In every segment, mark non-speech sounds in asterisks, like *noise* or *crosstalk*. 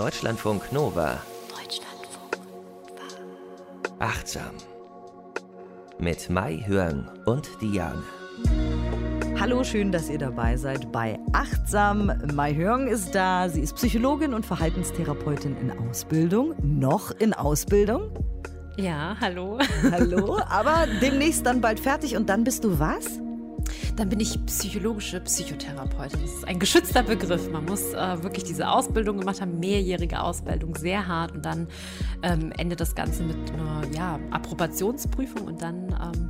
Deutschlandfunk Nova. Deutschlandfunk Nova. Achtsam. Mit Mai Hörn und Diane. Hallo, schön, dass ihr dabei seid bei Achtsam. Mai Hörn ist da. Sie ist Psychologin und Verhaltenstherapeutin in Ausbildung. Noch in Ausbildung. Ja, hallo. Hallo, aber *laughs* demnächst dann bald fertig und dann bist du was? Dann bin ich psychologische Psychotherapeutin. Das ist ein geschützter Begriff. Man muss äh, wirklich diese Ausbildung gemacht haben, mehrjährige Ausbildung, sehr hart. Und dann ähm, endet das Ganze mit einer ja, Approbationsprüfung und dann ähm,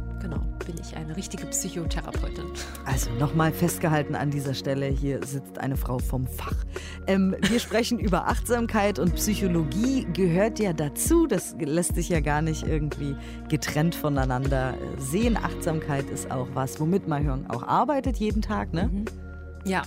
bin ich eine richtige Psychotherapeutin. Also nochmal festgehalten an dieser Stelle, hier sitzt eine Frau vom Fach. Ähm, wir sprechen über Achtsamkeit und Psychologie gehört ja dazu. Das lässt sich ja gar nicht irgendwie getrennt voneinander sehen. Achtsamkeit ist auch was, womit Mahjong auch arbeitet jeden Tag, ne? Mhm. Ja,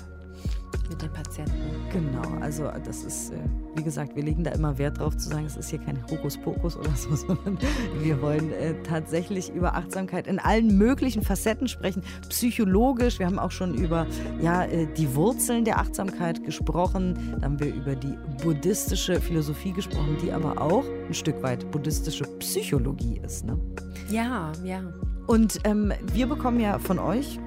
mit den Patienten. Genau, also das ist, äh, wie gesagt, wir legen da immer Wert drauf zu sagen, es ist hier kein Hokuspokus oder so, *laughs* sondern wir wollen äh, tatsächlich über Achtsamkeit in allen möglichen Facetten sprechen, psychologisch. Wir haben auch schon über ja, äh, die Wurzeln der Achtsamkeit gesprochen. Da haben wir über die buddhistische Philosophie gesprochen, die aber auch ein Stück weit buddhistische Psychologie ist. Ne? Ja, ja. Und ähm, wir bekommen ja von euch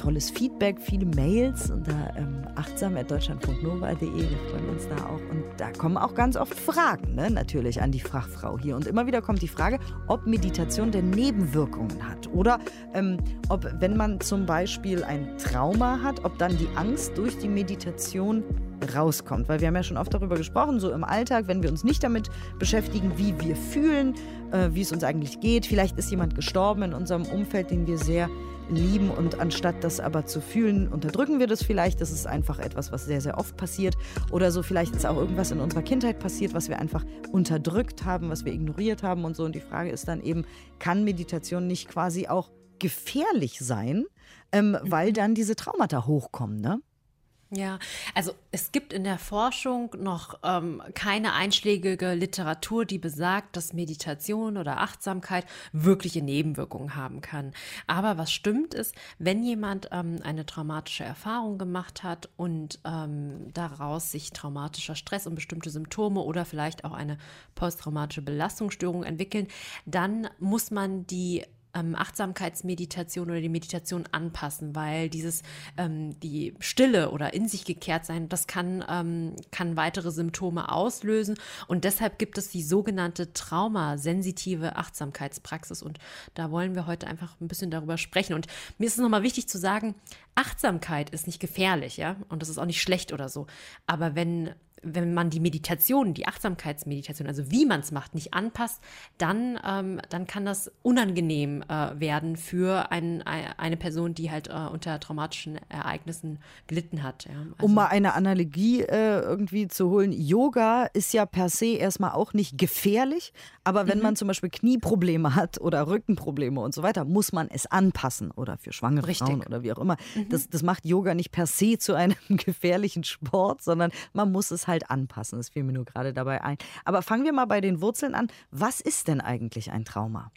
tolles Feedback, viele Mails unter ähm, achtsam.deutschland.nova.de. Wir freuen uns da auch. Und da kommen auch ganz oft Fragen, ne? natürlich an die Fachfrau hier. Und immer wieder kommt die Frage, ob Meditation denn Nebenwirkungen hat. Oder ähm, ob, wenn man zum Beispiel ein Trauma hat, ob dann die Angst durch die Meditation rauskommt. Weil wir haben ja schon oft darüber gesprochen, so im Alltag, wenn wir uns nicht damit beschäftigen, wie wir fühlen, äh, wie es uns eigentlich geht. Vielleicht ist jemand gestorben in unserem Umfeld, den wir sehr lieben und anstatt das aber zu fühlen, unterdrücken wir das vielleicht. Das ist einfach etwas, was sehr, sehr oft passiert. Oder so, vielleicht ist auch irgendwas in unserer Kindheit passiert, was wir einfach unterdrückt haben, was wir ignoriert haben und so. Und die Frage ist dann eben, kann Meditation nicht quasi auch gefährlich sein, ähm, weil dann diese Traumata hochkommen, ne? Ja, also es gibt in der Forschung noch ähm, keine einschlägige Literatur, die besagt, dass Meditation oder Achtsamkeit wirkliche Nebenwirkungen haben kann. Aber was stimmt ist, wenn jemand ähm, eine traumatische Erfahrung gemacht hat und ähm, daraus sich traumatischer Stress und bestimmte Symptome oder vielleicht auch eine posttraumatische Belastungsstörung entwickeln, dann muss man die ähm, Achtsamkeitsmeditation oder die Meditation anpassen, weil dieses ähm, die Stille oder in sich gekehrt sein, das kann ähm, kann weitere Symptome auslösen. Und deshalb gibt es die sogenannte traumasensitive Achtsamkeitspraxis. Und da wollen wir heute einfach ein bisschen darüber sprechen. Und mir ist es nochmal wichtig zu sagen, Achtsamkeit ist nicht gefährlich, ja? Und das ist auch nicht schlecht oder so, aber wenn wenn man die Meditation, die Achtsamkeitsmeditation, also wie man es macht, nicht anpasst, dann, ähm, dann kann das unangenehm äh, werden für ein, eine Person, die halt äh, unter traumatischen Ereignissen gelitten hat. Ja. Also, um mal eine Analogie äh, irgendwie zu holen, Yoga ist ja per se erstmal auch nicht gefährlich, aber wenn mhm. man zum Beispiel Knieprobleme hat oder Rückenprobleme und so weiter, muss man es anpassen oder für schwangere Richtig. Frauen oder wie auch immer. Mhm. Das, das macht Yoga nicht per se zu einem *laughs* gefährlichen Sport, sondern man muss es halt anpassen. Das fiel mir nur gerade dabei ein. Aber fangen wir mal bei den Wurzeln an. Was ist denn eigentlich ein Trauma?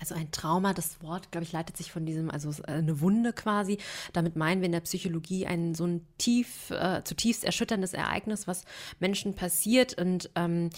Also ein Trauma, das Wort, glaube ich, leitet sich von diesem, also eine Wunde quasi. Damit meinen wir in der Psychologie ein so ein tief, äh, zutiefst erschütterndes Ereignis, was Menschen passiert und ähm,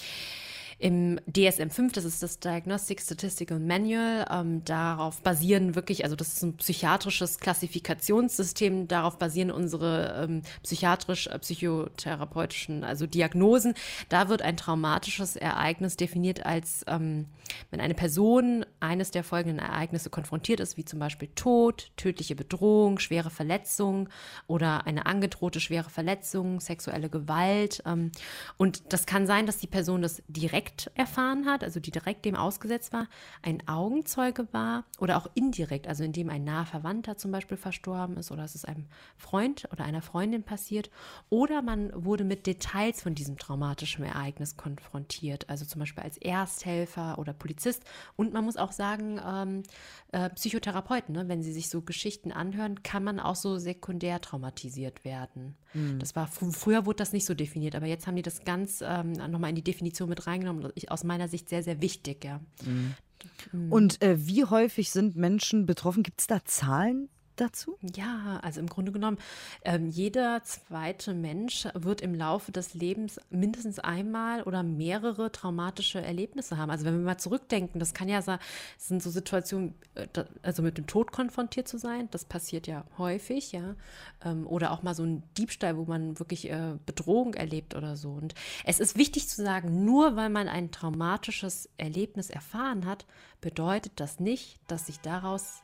im DSM-5, das ist das Diagnostic Statistical Manual, ähm, darauf basieren wirklich, also das ist ein psychiatrisches Klassifikationssystem, darauf basieren unsere ähm, psychiatrisch-psychotherapeutischen, also Diagnosen. Da wird ein traumatisches Ereignis definiert als, ähm, wenn eine Person eines der folgenden Ereignisse konfrontiert ist, wie zum Beispiel Tod, tödliche Bedrohung, schwere Verletzung oder eine angedrohte schwere Verletzung, sexuelle Gewalt. Ähm, und das kann sein, dass die Person das direkt direkt erfahren hat, also die direkt dem ausgesetzt war, ein Augenzeuge war oder auch indirekt, also indem ein naher Verwandter zum Beispiel verstorben ist oder es ist einem Freund oder einer Freundin passiert oder man wurde mit Details von diesem traumatischen Ereignis konfrontiert, also zum Beispiel als Ersthelfer oder Polizist und man muss auch sagen, ähm, äh, Psychotherapeuten, ne? wenn sie sich so Geschichten anhören, kann man auch so sekundär traumatisiert werden. Mhm. Das war früher wurde das nicht so definiert, aber jetzt haben die das ganz ähm, nochmal in die Definition mit reingenommen aus meiner Sicht sehr, sehr wichtig, ja. Mhm. Und äh, wie häufig sind Menschen betroffen? Gibt es da Zahlen? Dazu? Ja, also im Grunde genommen, ähm, jeder zweite Mensch wird im Laufe des Lebens mindestens einmal oder mehrere traumatische Erlebnisse haben. Also wenn wir mal zurückdenken, das kann ja sein, es sind so Situationen, äh, also mit dem Tod konfrontiert zu sein, das passiert ja häufig, ja. Ähm, oder auch mal so ein Diebstahl, wo man wirklich äh, Bedrohung erlebt oder so. Und es ist wichtig zu sagen, nur weil man ein traumatisches Erlebnis erfahren hat, bedeutet das nicht, dass sich daraus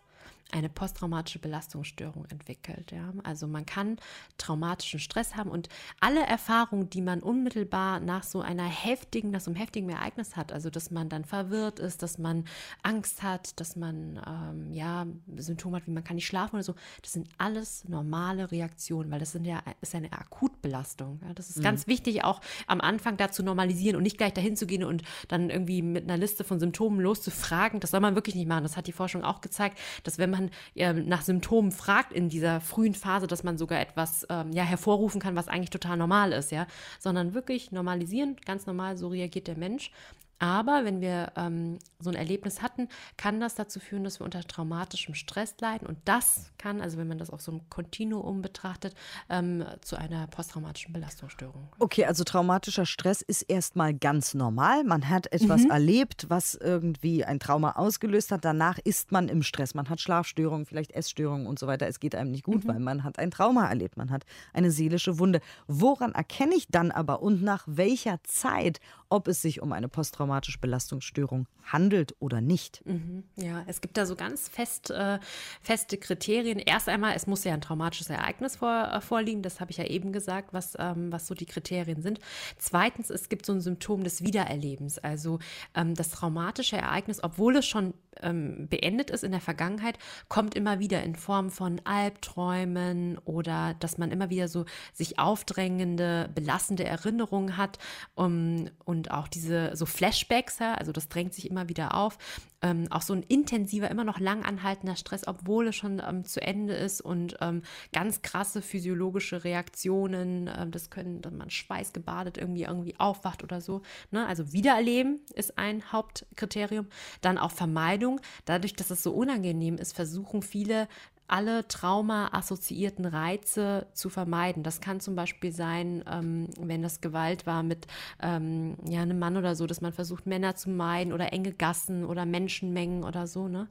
eine posttraumatische Belastungsstörung entwickelt. Ja? Also man kann traumatischen Stress haben und alle Erfahrungen, die man unmittelbar nach so einer heftigen, nach so einem heftigen Ereignis hat, also dass man dann verwirrt ist, dass man Angst hat, dass man ähm, ja Symptome hat, wie man kann nicht schlafen oder so, das sind alles normale Reaktionen, weil das sind ja ist eine Akutbelastung. Ja? Das ist mhm. ganz wichtig, auch am Anfang da zu normalisieren und nicht gleich dahin zu gehen und dann irgendwie mit einer Liste von Symptomen loszufragen. Das soll man wirklich nicht machen. Das hat die Forschung auch gezeigt, dass wenn man man äh, nach Symptomen fragt in dieser frühen Phase, dass man sogar etwas ähm, ja, hervorrufen kann, was eigentlich total normal ist, ja, sondern wirklich normalisieren, ganz normal, so reagiert der Mensch. Aber wenn wir ähm, so ein Erlebnis hatten, kann das dazu führen, dass wir unter traumatischem Stress leiden. Und das kann, also wenn man das auf so einem Kontinuum betrachtet, ähm, zu einer posttraumatischen Belastungsstörung. Okay, also traumatischer Stress ist erstmal ganz normal. Man hat etwas mhm. erlebt, was irgendwie ein Trauma ausgelöst hat. Danach ist man im Stress. Man hat Schlafstörungen, vielleicht Essstörungen und so weiter. Es geht einem nicht gut, mhm. weil man hat ein Trauma erlebt. Man hat eine seelische Wunde. Woran erkenne ich dann aber und nach welcher Zeit, ob es sich um eine posttraumatische Belastungsstörung handelt oder nicht. Mhm, ja, es gibt da so ganz fest, äh, feste Kriterien. Erst einmal, es muss ja ein traumatisches Ereignis vor, äh, vorliegen, das habe ich ja eben gesagt, was, ähm, was so die Kriterien sind. Zweitens, es gibt so ein Symptom des Wiedererlebens, also ähm, das traumatische Ereignis, obwohl es schon ähm, beendet ist in der Vergangenheit, kommt immer wieder in Form von Albträumen oder dass man immer wieder so sich aufdrängende, belastende Erinnerungen hat um, und auch diese so Flashbacks, also das drängt sich immer wieder auf. Ähm, auch so ein intensiver, immer noch lang anhaltender Stress, obwohl es schon ähm, zu Ende ist und ähm, ganz krasse physiologische Reaktionen, ähm, das können, dass man schweißgebadet irgendwie irgendwie aufwacht oder so. Ne? Also Wiedererleben ist ein Hauptkriterium. Dann auch Vermeidung. Dadurch, dass es so unangenehm ist, versuchen viele alle trauma-assoziierten Reize zu vermeiden. Das kann zum Beispiel sein, ähm, wenn das Gewalt war mit ähm, ja, einem Mann oder so, dass man versucht, Männer zu meiden oder enge Gassen oder Menschenmengen oder so. Ne?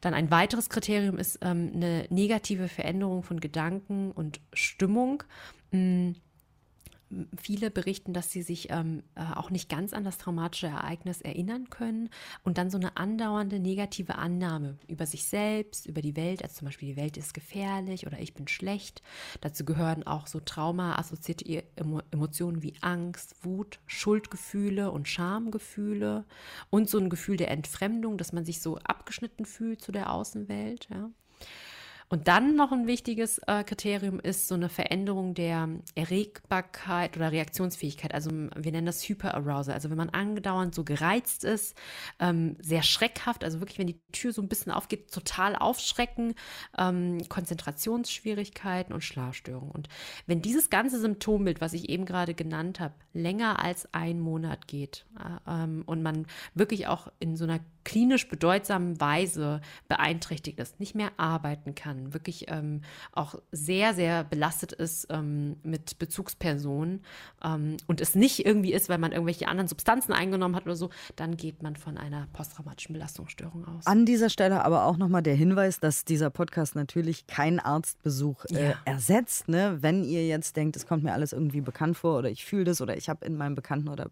Dann ein weiteres Kriterium ist ähm, eine negative Veränderung von Gedanken und Stimmung. Mhm Viele berichten, dass sie sich ähm, äh, auch nicht ganz an das traumatische Ereignis erinnern können und dann so eine andauernde negative Annahme über sich selbst, über die Welt, also zum Beispiel die Welt ist gefährlich oder ich bin schlecht. Dazu gehören auch so traumaassoziierte Emotionen wie Angst, Wut, Schuldgefühle und Schamgefühle und so ein Gefühl der Entfremdung, dass man sich so abgeschnitten fühlt zu der Außenwelt. Ja. Und dann noch ein wichtiges äh, Kriterium ist so eine Veränderung der Erregbarkeit oder Reaktionsfähigkeit. Also wir nennen das Hyperarousal. Also wenn man angedauernd so gereizt ist, ähm, sehr schreckhaft, also wirklich, wenn die Tür so ein bisschen aufgeht, total aufschrecken, ähm, Konzentrationsschwierigkeiten und Schlafstörungen. Und wenn dieses ganze Symptombild, was ich eben gerade genannt habe, länger als ein Monat geht äh, ähm, und man wirklich auch in so einer klinisch bedeutsamen Weise beeinträchtigt ist, nicht mehr arbeiten kann, wirklich ähm, auch sehr, sehr belastet ist ähm, mit Bezugspersonen ähm, und es nicht irgendwie ist, weil man irgendwelche anderen Substanzen eingenommen hat oder so, dann geht man von einer posttraumatischen Belastungsstörung aus. An dieser Stelle aber auch nochmal der Hinweis, dass dieser Podcast natürlich keinen Arztbesuch äh, ja. ersetzt. Ne? Wenn ihr jetzt denkt, es kommt mir alles irgendwie bekannt vor oder ich fühle das oder ich habe in meinem Bekannten- oder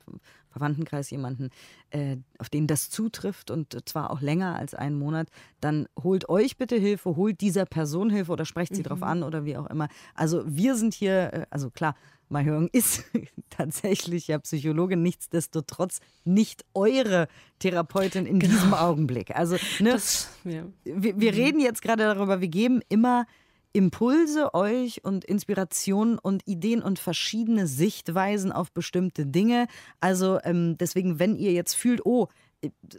Verwandtenkreis jemanden, äh, auf den das zutrifft und zwar auch länger als einen Monat, dann holt euch bitte Hilfe, holt dieser Person Hilfe oder sprecht sie mhm. drauf an oder wie auch immer. Also wir sind hier, äh, also klar, Mahjong *laughs* ist tatsächlich ja Psychologin, nichtsdestotrotz nicht eure Therapeutin in genau. diesem Augenblick. Also ne, das, ja. wir, wir mhm. reden jetzt gerade darüber, wir geben immer Impulse euch und Inspirationen und Ideen und verschiedene Sichtweisen auf bestimmte Dinge. Also ähm, deswegen, wenn ihr jetzt fühlt, oh,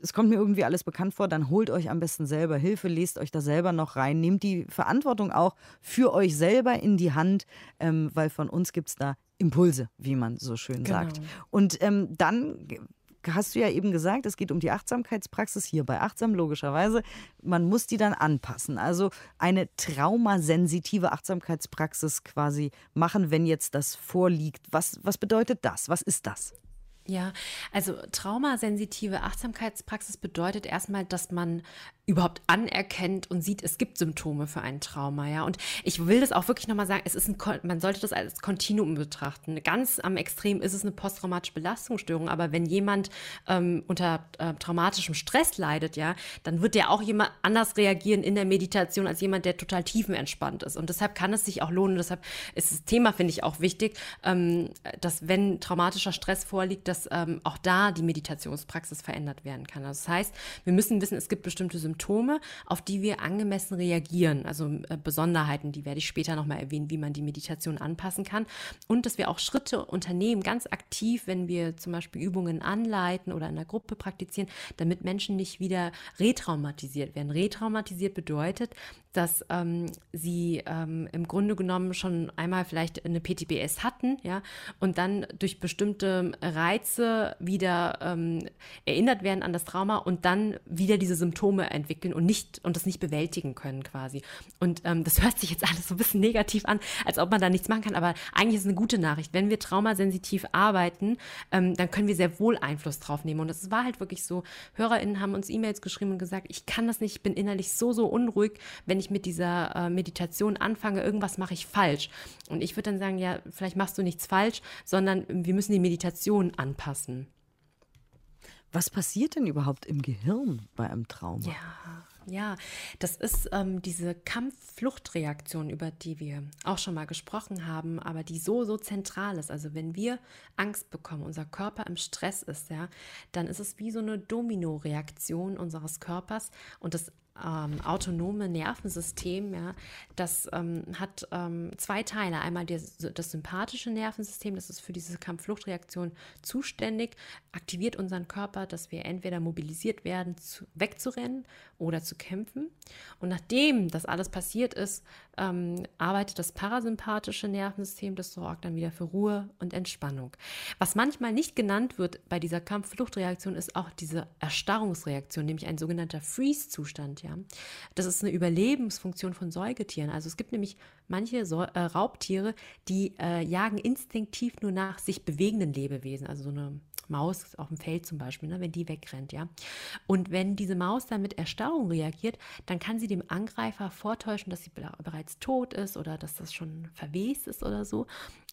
es kommt mir irgendwie alles bekannt vor, dann holt euch am besten selber Hilfe, lest euch da selber noch rein, nehmt die Verantwortung auch für euch selber in die Hand, ähm, weil von uns gibt es da Impulse, wie man so schön genau. sagt. Und ähm, dann hast du ja eben gesagt, es geht um die Achtsamkeitspraxis hier bei Achtsam logischerweise. Man muss die dann anpassen. Also eine traumasensitive Achtsamkeitspraxis quasi machen, wenn jetzt das vorliegt. Was, was bedeutet das? Was ist das? Ja, also traumasensitive Achtsamkeitspraxis bedeutet erstmal, dass man überhaupt anerkennt und sieht, es gibt Symptome für ein Trauma, ja. Und ich will das auch wirklich nochmal sagen, es ist ein, man sollte das als Kontinuum betrachten. Ganz am Extrem ist es eine posttraumatische Belastungsstörung, aber wenn jemand ähm, unter äh, traumatischem Stress leidet, ja, dann wird der auch jemand anders reagieren in der Meditation als jemand, der total tiefenentspannt ist. Und deshalb kann es sich auch lohnen, deshalb ist das Thema, finde ich, auch wichtig, ähm, dass wenn traumatischer Stress vorliegt, dass ähm, auch da die Meditationspraxis verändert werden kann. Also das heißt, wir müssen wissen, es gibt bestimmte Symptome, Symptome, auf die wir angemessen reagieren. Also äh, Besonderheiten, die werde ich später nochmal erwähnen, wie man die Meditation anpassen kann. Und dass wir auch Schritte unternehmen, ganz aktiv, wenn wir zum Beispiel Übungen anleiten oder in der Gruppe praktizieren, damit Menschen nicht wieder retraumatisiert werden. Retraumatisiert bedeutet, dass ähm, sie ähm, im Grunde genommen schon einmal vielleicht eine PTBS hatten, ja, und dann durch bestimmte Reize wieder ähm, erinnert werden an das Trauma und dann wieder diese Symptome entwickeln und nicht und das nicht bewältigen können quasi. Und ähm, das *laughs* hört sich jetzt alles so ein bisschen negativ an, als ob man da nichts machen kann, aber eigentlich ist es eine gute Nachricht. Wenn wir traumasensitiv arbeiten, ähm, dann können wir sehr wohl Einfluss drauf nehmen. Und es war halt wirklich so, HörerInnen haben uns E-Mails geschrieben und gesagt, ich kann das nicht, ich bin innerlich so, so unruhig, wenn ich ich mit dieser äh, Meditation anfange, irgendwas mache ich falsch. Und ich würde dann sagen, ja, vielleicht machst du nichts falsch, sondern wir müssen die Meditation anpassen. Was passiert denn überhaupt im Gehirn bei einem Trauma? Ja. Ja, das ist ähm, diese Kampf-Flucht-Reaktion, über die wir auch schon mal gesprochen haben, aber die so, so zentral ist. Also wenn wir Angst bekommen, unser Körper im Stress ist, ja, dann ist es wie so eine Domino-Reaktion unseres Körpers und das ähm, autonome Nervensystem, ja, das ähm, hat ähm, zwei Teile. Einmal das, das sympathische Nervensystem, das ist für diese Kampffluchtreaktion zuständig, aktiviert unseren Körper, dass wir entweder mobilisiert werden, zu, wegzurennen oder zu kämpfen. Und nachdem das alles passiert ist, ähm, arbeitet das parasympathische Nervensystem, das sorgt dann wieder für Ruhe und Entspannung. Was manchmal nicht genannt wird bei dieser Kampffluchtreaktion, ist auch diese Erstarrungsreaktion, nämlich ein sogenannter Freeze-Zustand. Ja? Das ist eine Überlebensfunktion von Säugetieren. Also es gibt nämlich manche so äh, Raubtiere, die äh, jagen instinktiv nur nach sich bewegenden Lebewesen, also so eine Maus auf dem Feld zum Beispiel, ne, wenn die wegrennt, ja. Und wenn diese Maus dann mit Erstarrung reagiert, dann kann sie dem Angreifer vortäuschen, dass sie bereits tot ist oder dass das schon verwest ist oder so.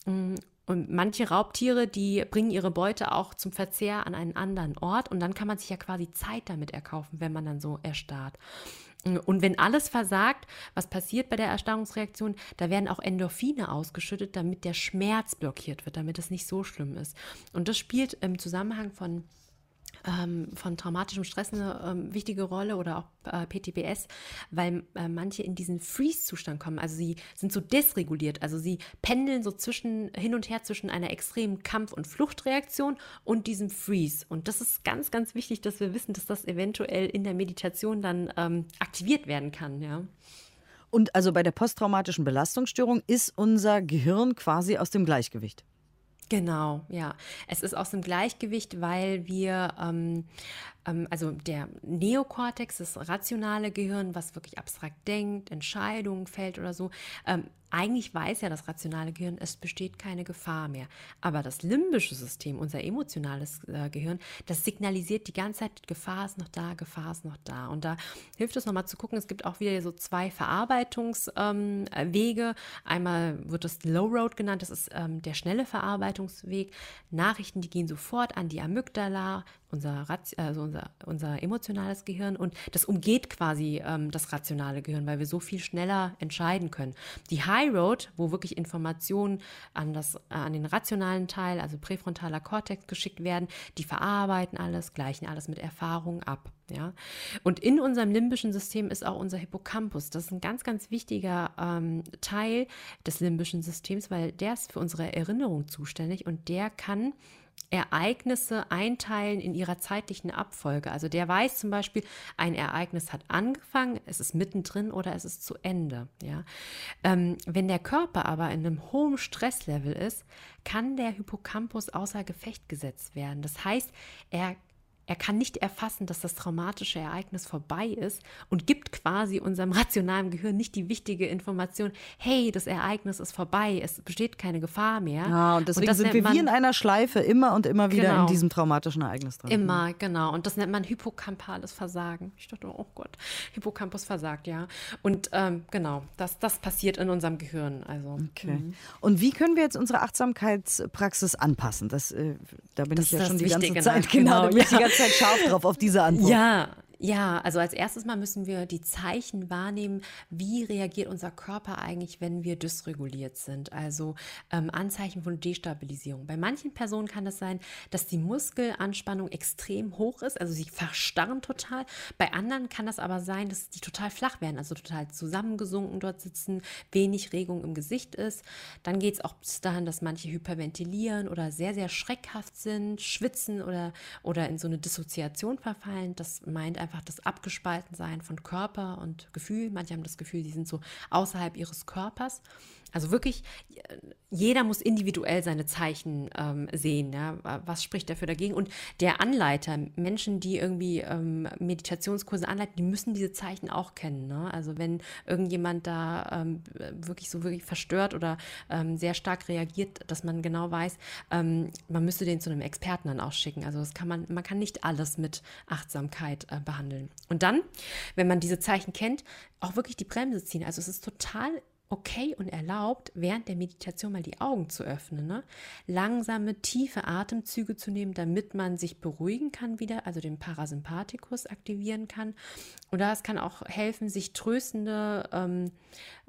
Mm, und manche Raubtiere, die bringen ihre Beute auch zum Verzehr an einen anderen Ort und dann kann man sich ja quasi Zeit damit erkaufen, wenn man dann so erstarrt. Und wenn alles versagt, was passiert bei der Erstarrungsreaktion? Da werden auch Endorphine ausgeschüttet, damit der Schmerz blockiert wird, damit es nicht so schlimm ist. Und das spielt im Zusammenhang von ähm, von traumatischem Stress eine ähm, wichtige Rolle oder auch äh, PTBS, weil äh, manche in diesen Freeze-Zustand kommen. Also sie sind so desreguliert, also sie pendeln so zwischen hin und her zwischen einer extremen Kampf- und Fluchtreaktion und diesem Freeze. Und das ist ganz, ganz wichtig, dass wir wissen, dass das eventuell in der Meditation dann ähm, aktiviert werden kann, ja. Und also bei der posttraumatischen Belastungsstörung ist unser Gehirn quasi aus dem Gleichgewicht. Genau, ja. Es ist aus dem Gleichgewicht, weil wir, ähm, also der Neokortex, das rationale Gehirn, was wirklich abstrakt denkt, Entscheidungen fällt oder so, ähm, eigentlich weiß ja das rationale Gehirn, es besteht keine Gefahr mehr. Aber das limbische System, unser emotionales äh, Gehirn, das signalisiert die ganze Zeit, Gefahr ist noch da, Gefahr ist noch da. Und da hilft es nochmal zu gucken, es gibt auch wieder so zwei Verarbeitungswege. Ähm, Einmal wird das Low Road genannt, das ist ähm, der schnelle Verarbeitungsweg. Nachrichten, die gehen sofort an die Amygdala, unser, also unser, unser emotionales Gehirn und das umgeht quasi ähm, das rationale Gehirn, weil wir so viel schneller entscheiden können. Die High Road, wo wirklich Informationen an, das, an den rationalen Teil, also präfrontaler Kortex geschickt werden, die verarbeiten alles, gleichen alles mit Erfahrung ab. Ja? Und in unserem limbischen System ist auch unser Hippocampus. Das ist ein ganz, ganz wichtiger ähm, Teil des limbischen Systems, weil der ist für unsere Erinnerung zuständig und der kann Ereignisse einteilen in ihrer zeitlichen Abfolge. Also der weiß zum Beispiel, ein Ereignis hat angefangen, es ist mittendrin oder es ist zu Ende. Ja? Ähm, wenn der Körper aber in einem hohen Stresslevel ist, kann der Hippocampus außer Gefecht gesetzt werden. Das heißt, er er kann nicht erfassen, dass das traumatische Ereignis vorbei ist und gibt quasi unserem *laughs* rationalen Gehirn nicht die wichtige Information, hey, das Ereignis ist vorbei, es besteht keine Gefahr mehr. Ja, und deswegen und sind wir wie in einer Schleife immer und immer wieder genau, in diesem traumatischen Ereignis drin. Immer, genau. Und das nennt man hippocampales Versagen. Ich dachte, oh Gott, Hippocampus versagt, ja. Und ähm, genau, das, das passiert in unserem Gehirn. Also, okay. Mhm. Und wie können wir jetzt unsere Achtsamkeitspraxis anpassen? Das, äh, da bin das ich ja schon die ganze Zeit *laughs* genau, genau ganze Zeit scharf drauf auf diese Antwort. Ja, ja, also als erstes Mal müssen wir die Zeichen wahrnehmen, wie reagiert unser Körper eigentlich, wenn wir dysreguliert sind. Also ähm, Anzeichen von Destabilisierung. Bei manchen Personen kann das sein, dass die Muskelanspannung extrem hoch ist, also sie verstarren total. Bei anderen kann das aber sein, dass die total flach werden, also total zusammengesunken dort sitzen, wenig Regung im Gesicht ist. Dann geht es auch bis dahin, dass manche hyperventilieren oder sehr, sehr schreckhaft sind, schwitzen oder, oder in so eine Dissoziation verfallen. Das meint einfach, einfach das Abgespaltensein von Körper und Gefühl. Manche haben das Gefühl, sie sind so außerhalb ihres Körpers. Also wirklich, jeder muss individuell seine Zeichen ähm, sehen. Ja? Was spricht dafür dagegen? Und der Anleiter, Menschen, die irgendwie ähm, Meditationskurse anleiten, die müssen diese Zeichen auch kennen. Ne? Also wenn irgendjemand da ähm, wirklich so wirklich verstört oder ähm, sehr stark reagiert, dass man genau weiß, ähm, man müsste den zu einem Experten dann auch schicken. Also das kann man, man kann nicht alles mit Achtsamkeit äh, behandeln. Und dann, wenn man diese Zeichen kennt, auch wirklich die Bremse ziehen. Also es ist total okay und erlaubt, während der Meditation mal die Augen zu öffnen. Ne? Langsame, tiefe Atemzüge zu nehmen, damit man sich beruhigen kann wieder, also den Parasympathikus aktivieren kann. Oder es kann auch helfen, sich tröstende ähm,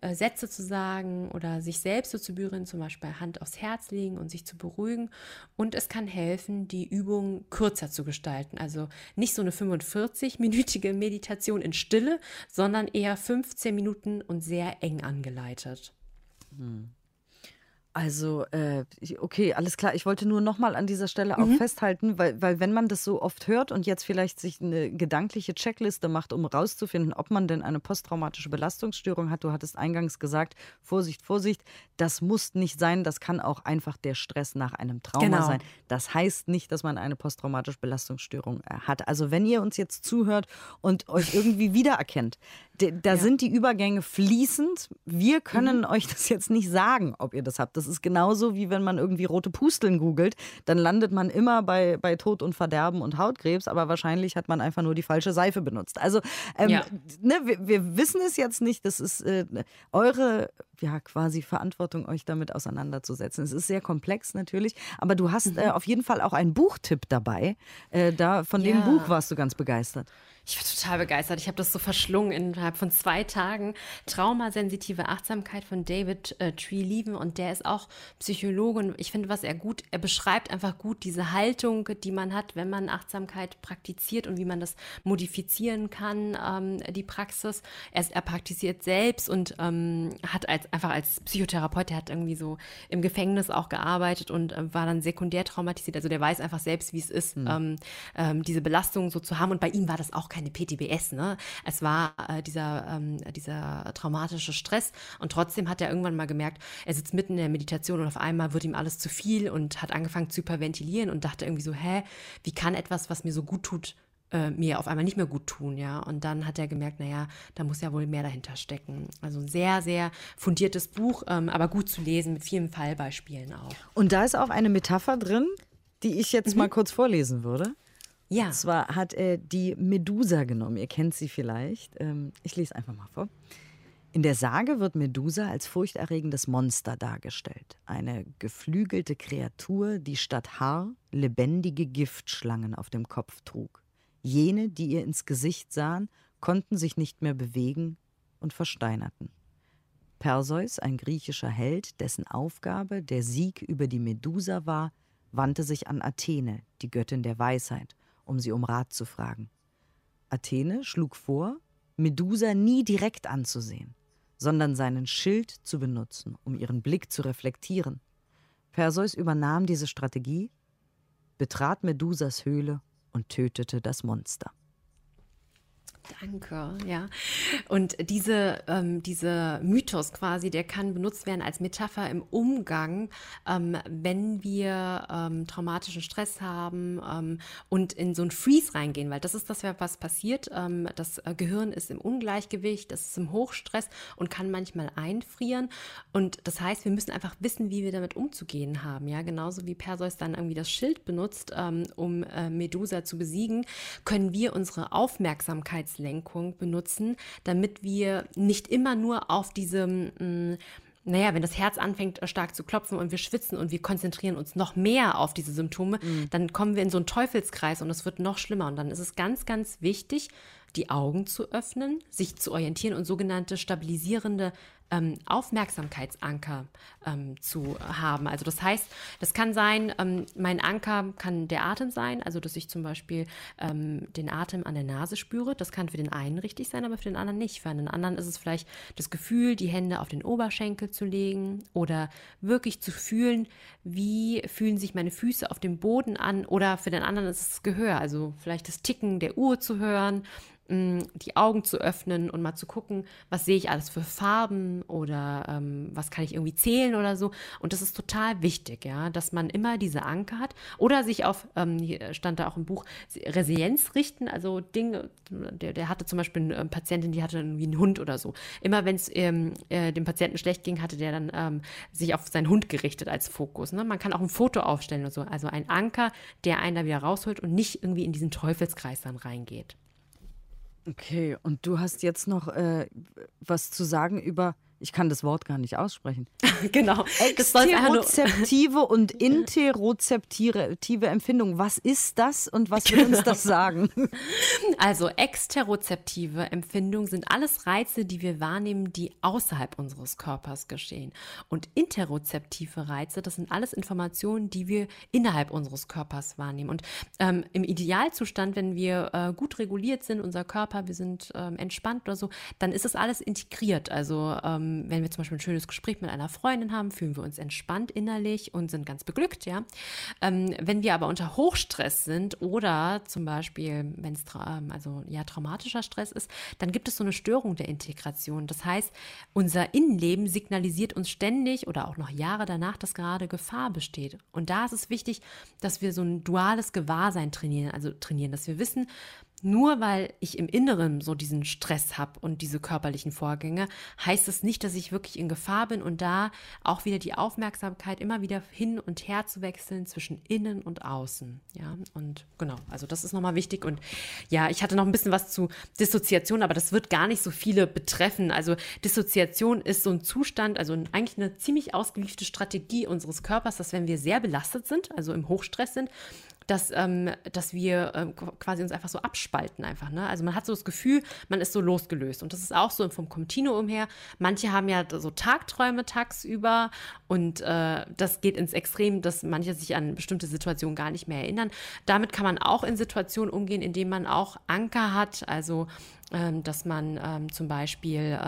äh, Sätze zu sagen oder sich selbst so zu berühren, zum Beispiel Hand aufs Herz legen und sich zu beruhigen. Und es kann helfen, die Übung kürzer zu gestalten. Also nicht so eine 45-minütige Meditation in Stille, sondern eher 15 Minuten und sehr eng angeleitet. Hm. Also, äh, okay, alles klar. Ich wollte nur nochmal an dieser Stelle auch mhm. festhalten, weil, weil wenn man das so oft hört und jetzt vielleicht sich eine gedankliche Checkliste macht, um rauszufinden, ob man denn eine posttraumatische Belastungsstörung hat, du hattest eingangs gesagt, Vorsicht, Vorsicht, das muss nicht sein, das kann auch einfach der Stress nach einem Trauma genau. sein. Das heißt nicht, dass man eine posttraumatische Belastungsstörung äh, hat. Also wenn ihr uns jetzt zuhört und euch irgendwie wiedererkennt, da ja. sind die Übergänge fließend. Wir können mhm. euch das jetzt nicht sagen, ob ihr das habt. Das ist genauso wie wenn man irgendwie rote Pusteln googelt. Dann landet man immer bei, bei Tod und Verderben und Hautkrebs, aber wahrscheinlich hat man einfach nur die falsche Seife benutzt. Also ähm, ja. ne, wir, wir, wissen es jetzt nicht. Das ist äh, eure ja quasi Verantwortung, euch damit auseinanderzusetzen. Es ist sehr komplex natürlich, aber du hast mhm. äh, auf jeden Fall auch einen Buchtipp dabei. Äh, da von ja. dem Buch warst du ganz begeistert. Ich war total begeistert. Ich habe das so verschlungen innerhalb von zwei Tagen. Traumasensitive Achtsamkeit von David äh, Tree-Lieven und der ist auch Psychologe und ich finde, was er gut, er beschreibt einfach gut diese Haltung, die man hat, wenn man Achtsamkeit praktiziert und wie man das modifizieren kann, ähm, die Praxis. Er, er, praktiziert selbst und ähm, hat als einfach als Psychotherapeut, der hat irgendwie so im Gefängnis auch gearbeitet und äh, war dann sekundär traumatisiert. Also der weiß einfach selbst, wie es ist, mhm. ähm, ähm, diese Belastung so zu haben und bei ihm war das auch keine PTBS, ne? Es war äh, dieser, ähm, dieser traumatische Stress und trotzdem hat er irgendwann mal gemerkt, er sitzt mitten in der Meditation und auf einmal wird ihm alles zu viel und hat angefangen zu hyperventilieren und dachte irgendwie so, hä, wie kann etwas, was mir so gut tut, äh, mir auf einmal nicht mehr gut tun, ja. Und dann hat er gemerkt, naja, da muss ja wohl mehr dahinter stecken. Also ein sehr, sehr fundiertes Buch, ähm, aber gut zu lesen mit vielen Fallbeispielen auch. Und da ist auch eine Metapher drin, die ich jetzt mhm. mal kurz vorlesen würde. Ja. Und zwar hat er die Medusa genommen. Ihr kennt sie vielleicht. Ähm, ich lese einfach mal vor. In der Sage wird Medusa als furchterregendes Monster dargestellt. Eine geflügelte Kreatur, die statt Haar lebendige Giftschlangen auf dem Kopf trug. Jene, die ihr ins Gesicht sahen, konnten sich nicht mehr bewegen und versteinerten. Perseus, ein griechischer Held, dessen Aufgabe der Sieg über die Medusa war, wandte sich an Athene, die Göttin der Weisheit, um sie um Rat zu fragen. Athene schlug vor, Medusa nie direkt anzusehen, sondern seinen Schild zu benutzen, um ihren Blick zu reflektieren. Perseus übernahm diese Strategie, betrat Medusas Höhle und tötete das Monster. Danke, ja. Und diese, ähm, diese Mythos quasi, der kann benutzt werden als Metapher im Umgang, ähm, wenn wir ähm, traumatischen Stress haben ähm, und in so ein Freeze reingehen, weil das ist das, was passiert. Ähm, das äh, Gehirn ist im Ungleichgewicht, das ist im Hochstress und kann manchmal einfrieren. Und das heißt, wir müssen einfach wissen, wie wir damit umzugehen haben. Ja, genauso wie Perseus dann irgendwie das Schild benutzt, ähm, um äh, Medusa zu besiegen, können wir unsere Aufmerksamkeit Herzlenkung benutzen, damit wir nicht immer nur auf diesem mm, naja, wenn das Herz anfängt äh, stark zu klopfen und wir schwitzen und wir konzentrieren uns noch mehr auf diese Symptome, mhm. dann kommen wir in so einen Teufelskreis und es wird noch schlimmer. Und dann ist es ganz, ganz wichtig, die Augen zu öffnen, sich zu orientieren und sogenannte stabilisierende ähm, Aufmerksamkeitsanker ähm, zu haben. Also das heißt, das kann sein, ähm, mein Anker kann der Atem sein, also dass ich zum Beispiel ähm, den Atem an der Nase spüre. Das kann für den einen richtig sein, aber für den anderen nicht. Für den anderen ist es vielleicht das Gefühl, die Hände auf den Oberschenkel zu legen oder wirklich zu fühlen, wie fühlen sich meine Füße auf dem Boden an oder für den anderen ist es Gehör, also vielleicht das Ticken der Uhr zu hören die Augen zu öffnen und mal zu gucken, was sehe ich alles für Farben oder ähm, was kann ich irgendwie zählen oder so. Und das ist total wichtig, ja, dass man immer diese Anker hat oder sich auf, ähm, hier stand da auch im Buch, Resilienz richten, also Dinge, der, der hatte zum Beispiel eine Patientin, die hatte irgendwie einen Hund oder so. Immer wenn es ähm, äh, dem Patienten schlecht ging, hatte der dann ähm, sich auf seinen Hund gerichtet als Fokus. Ne? Man kann auch ein Foto aufstellen oder so, also ein Anker, der einen da wieder rausholt und nicht irgendwie in diesen Teufelskreis dann reingeht. Okay, und du hast jetzt noch äh, was zu sagen über ich kann das Wort gar nicht aussprechen. *laughs* genau. Exterozeptive und *laughs* interozeptive Empfindung. Was ist das und was will genau. uns das sagen? Also exterozeptive Empfindungen sind alles Reize, die wir wahrnehmen, die außerhalb unseres Körpers geschehen. Und interozeptive Reize, das sind alles Informationen, die wir innerhalb unseres Körpers wahrnehmen. Und ähm, im Idealzustand, wenn wir äh, gut reguliert sind, unser Körper, wir sind ähm, entspannt oder so, dann ist das alles integriert. Also ähm, wenn wir zum Beispiel ein schönes Gespräch mit einer Freundin haben, fühlen wir uns entspannt innerlich und sind ganz beglückt, ja. Ähm, wenn wir aber unter Hochstress sind oder zum Beispiel, wenn es ähm, also ja traumatischer Stress ist, dann gibt es so eine Störung der Integration. Das heißt, unser Innenleben signalisiert uns ständig oder auch noch Jahre danach, dass gerade Gefahr besteht. Und da ist es wichtig, dass wir so ein duales Gewahrsein trainieren, also trainieren, dass wir wissen, nur weil ich im Inneren so diesen Stress habe und diese körperlichen Vorgänge, heißt es nicht, dass ich wirklich in Gefahr bin und da auch wieder die Aufmerksamkeit immer wieder hin und her zu wechseln zwischen innen und außen. Ja, und genau, also das ist nochmal wichtig. Und ja, ich hatte noch ein bisschen was zu Dissoziation, aber das wird gar nicht so viele betreffen. Also Dissoziation ist so ein Zustand, also eigentlich eine ziemlich ausgewiefte Strategie unseres Körpers, dass wenn wir sehr belastet sind, also im Hochstress sind, dass, ähm, dass wir ähm, quasi uns einfach so abspalten einfach. Ne? Also man hat so das Gefühl, man ist so losgelöst. Und das ist auch so vom Kontinuum her. Manche haben ja so Tagträume tagsüber und äh, das geht ins Extrem, dass manche sich an bestimmte Situationen gar nicht mehr erinnern. Damit kann man auch in Situationen umgehen, indem man auch Anker hat. Also ähm, dass man ähm, zum Beispiel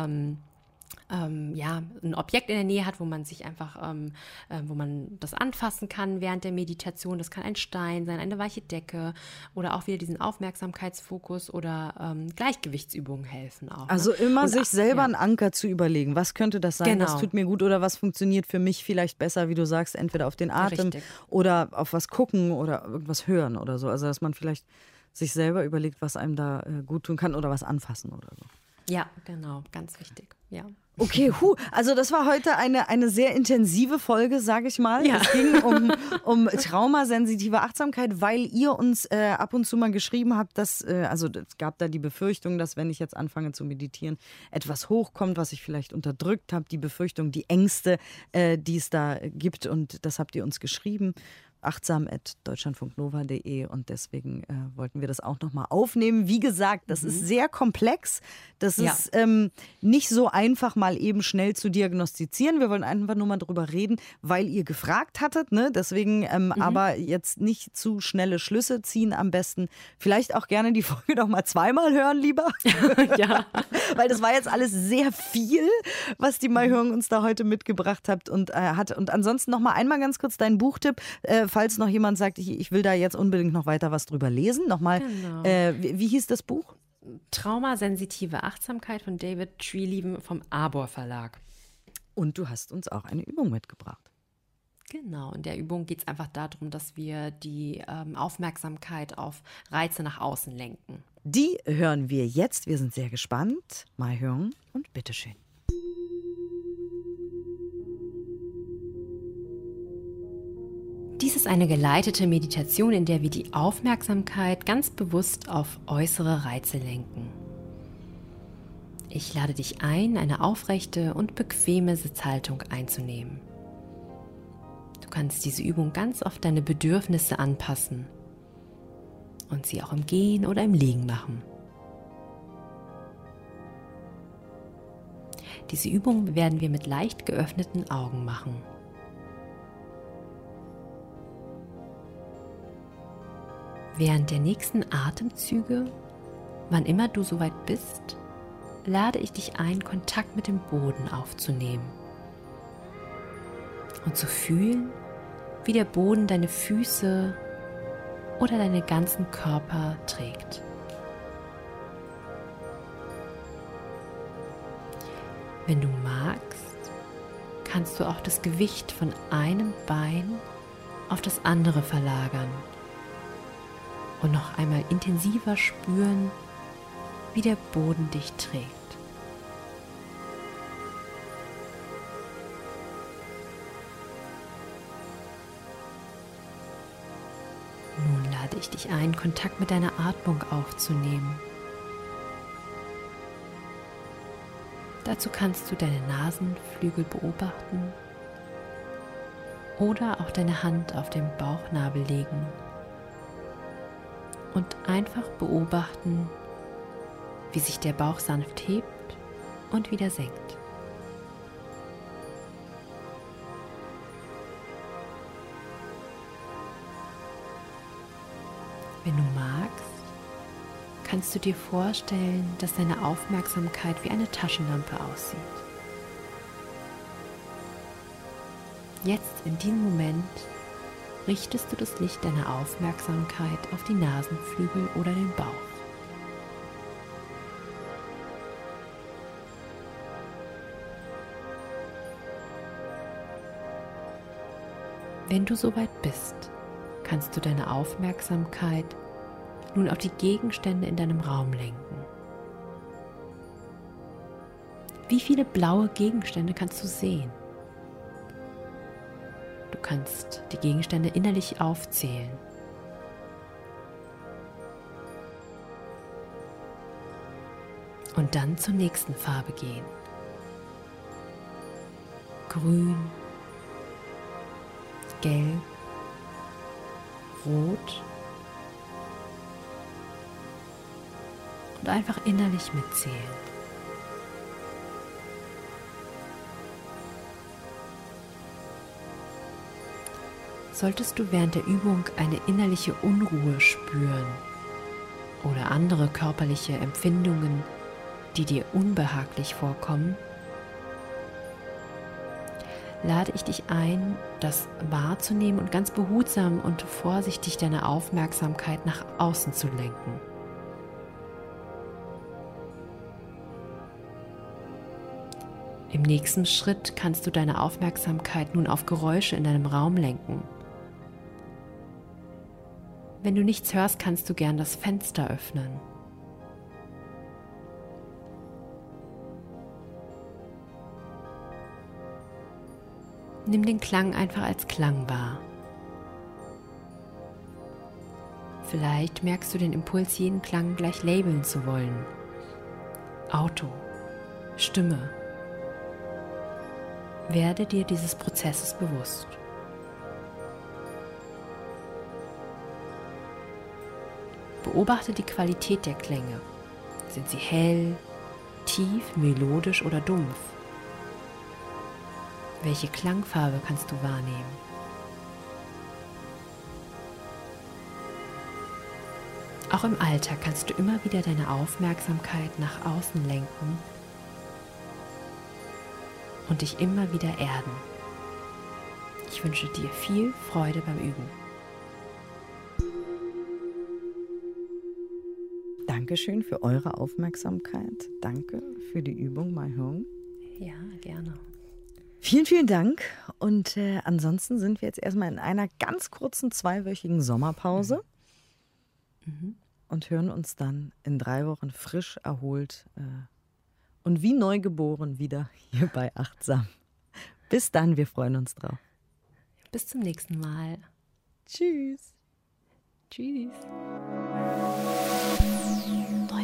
ähm, ja, ein Objekt in der Nähe hat, wo man sich einfach, ähm, äh, wo man das anfassen kann während der Meditation. Das kann ein Stein sein, eine weiche Decke oder auch wieder diesen Aufmerksamkeitsfokus oder ähm, Gleichgewichtsübungen helfen auch. Ne? Also ne? immer Und, sich selber ja. einen Anker zu überlegen. Was könnte das sein? Genau. Was tut mir gut oder was funktioniert für mich vielleicht besser, wie du sagst, entweder auf den Atem Richtig. oder auf was gucken oder irgendwas hören oder so. Also dass man vielleicht sich selber überlegt, was einem da äh, gut tun kann oder was anfassen oder so. Ja, genau, ganz wichtig. Ja. Okay, hu, also das war heute eine, eine sehr intensive Folge, sage ich mal. Ja. Es ging um, um traumasensitive Achtsamkeit, weil ihr uns äh, ab und zu mal geschrieben habt, dass, äh, also es gab da die Befürchtung, dass wenn ich jetzt anfange zu meditieren, etwas hochkommt, was ich vielleicht unterdrückt habe, die Befürchtung, die Ängste, äh, die es da gibt und das habt ihr uns geschrieben achtsam.deutschlandfunknova.de und deswegen äh, wollten wir das auch nochmal aufnehmen. Wie gesagt, das mhm. ist sehr komplex. Das ja. ist ähm, nicht so einfach, mal eben schnell zu diagnostizieren. Wir wollen einfach nur mal drüber reden, weil ihr gefragt hattet. Ne? Deswegen ähm, mhm. aber jetzt nicht zu schnelle Schlüsse ziehen am besten. Vielleicht auch gerne die *laughs* Folge noch mal zweimal hören, lieber. *laughs* ja. *laughs* weil das war jetzt alles sehr viel, was die Mai Hörung uns da heute mitgebracht hat und äh, hat. Und ansonsten noch mal einmal ganz kurz deinen Buchtipp. Äh, falls noch jemand sagt, ich, ich will da jetzt unbedingt noch weiter was drüber lesen, nochmal, Genau. äh, wie, wie hieß das Buch? Traumasensitive Achtsamkeit von David Treelieben vom Arbor Verlag. Und du hast uns auch eine Übung mitgebracht. Genau, in der Übung geht es einfach darum, dass wir die ähm, Aufmerksamkeit auf Reize nach außen lenken. Die hören wir jetzt. Wir sind sehr gespannt. Mal hören und bitteschön. Ist eine geleitete Meditation, in der wir die Aufmerksamkeit ganz bewusst auf äußere Reize lenken. Ich lade dich ein, eine aufrechte und bequeme Sitzhaltung einzunehmen. Du kannst diese Übung ganz auf deine Bedürfnisse anpassen und sie auch im Gehen oder im Liegen machen. Diese Übung werden wir mit leicht geöffneten Augen machen. Während der nächsten Atemzüge, wann immer du soweit bist, lade ich dich ein, Kontakt mit dem Boden aufzunehmen und zu fühlen, wie der Boden deine Füße oder deinen ganzen Körper trägt. Wenn du magst, kannst du auch das Gewicht von einem Bein auf das andere verlagern und noch einmal intensiver spüren, wie der Boden dich trägt. Nun lade ich dich ein, Kontakt mit deiner Atmung aufzunehmen. Dazu kannst du deine Nasenflügel beobachten oder auch deine Hand auf den Bauchnabel legen und einfach beobachten, wie sich der Bauch sanft hebt und wieder senkt. Wenn du magst, kannst du dir vorstellen, dass deine Aufmerksamkeit wie eine Taschenlampe aussieht. Jetzt in diesem Moment richtest du das Licht deiner Aufmerksamkeit auf die Nasenflügel oder den Bauch. Wenn du soweit bist, kannst du deine Aufmerksamkeit nun auf die Gegenstände in deinem Raum lenken. Wie viele blaue Gegenstände kannst du sehen? Kannst die Gegenstände innerlich aufzählen. Und dann zur nächsten Farbe gehen. Grün, gelb, rot und einfach innerlich mitzählen. Solltest du während der Übung eine innerliche Unruhe spüren oder andere körperliche Empfindungen, die dir unbehaglich vorkommen, lade ich dich ein, das wahrzunehmen und ganz behutsam und vorsichtig deine Aufmerksamkeit nach außen zu lenken. Im nächsten Schritt kannst du deine Aufmerksamkeit nun auf Geräusche in deinem Raum lenken. Wenn du nichts hörst, kannst du gern das Fenster öffnen. Nimm den Klang einfach als Klang wahr. Vielleicht merkst du den Impuls, jeden Klang gleich labeln zu wollen. Auto, Stimme. Werde dir dieses Prozesses bewusst. Beobachte die Qualität der Klänge. Sind sie hell, tief, melodisch oder dumpf? Welche Klangfarbe kannst du wahrnehmen? Auch im Alltag kannst du immer wieder deine Aufmerksamkeit nach außen lenken und dich immer wieder erden. Ich wünsche dir viel Freude beim Üben. Dankeschön für eure Aufmerksamkeit. Danke für die Übung, My Home. Ja, gerne. Vielen, vielen Dank. Und äh, ansonsten sind wir jetzt erstmal in einer ganz kurzen zweiwöchigen Sommerpause mhm. und hören uns dann in drei Wochen frisch erholt äh, und wie neugeboren wieder hier bei Achtsam. Bis dann, wir freuen uns drauf. Bis zum nächsten Mal. Tschüss. Tschüss.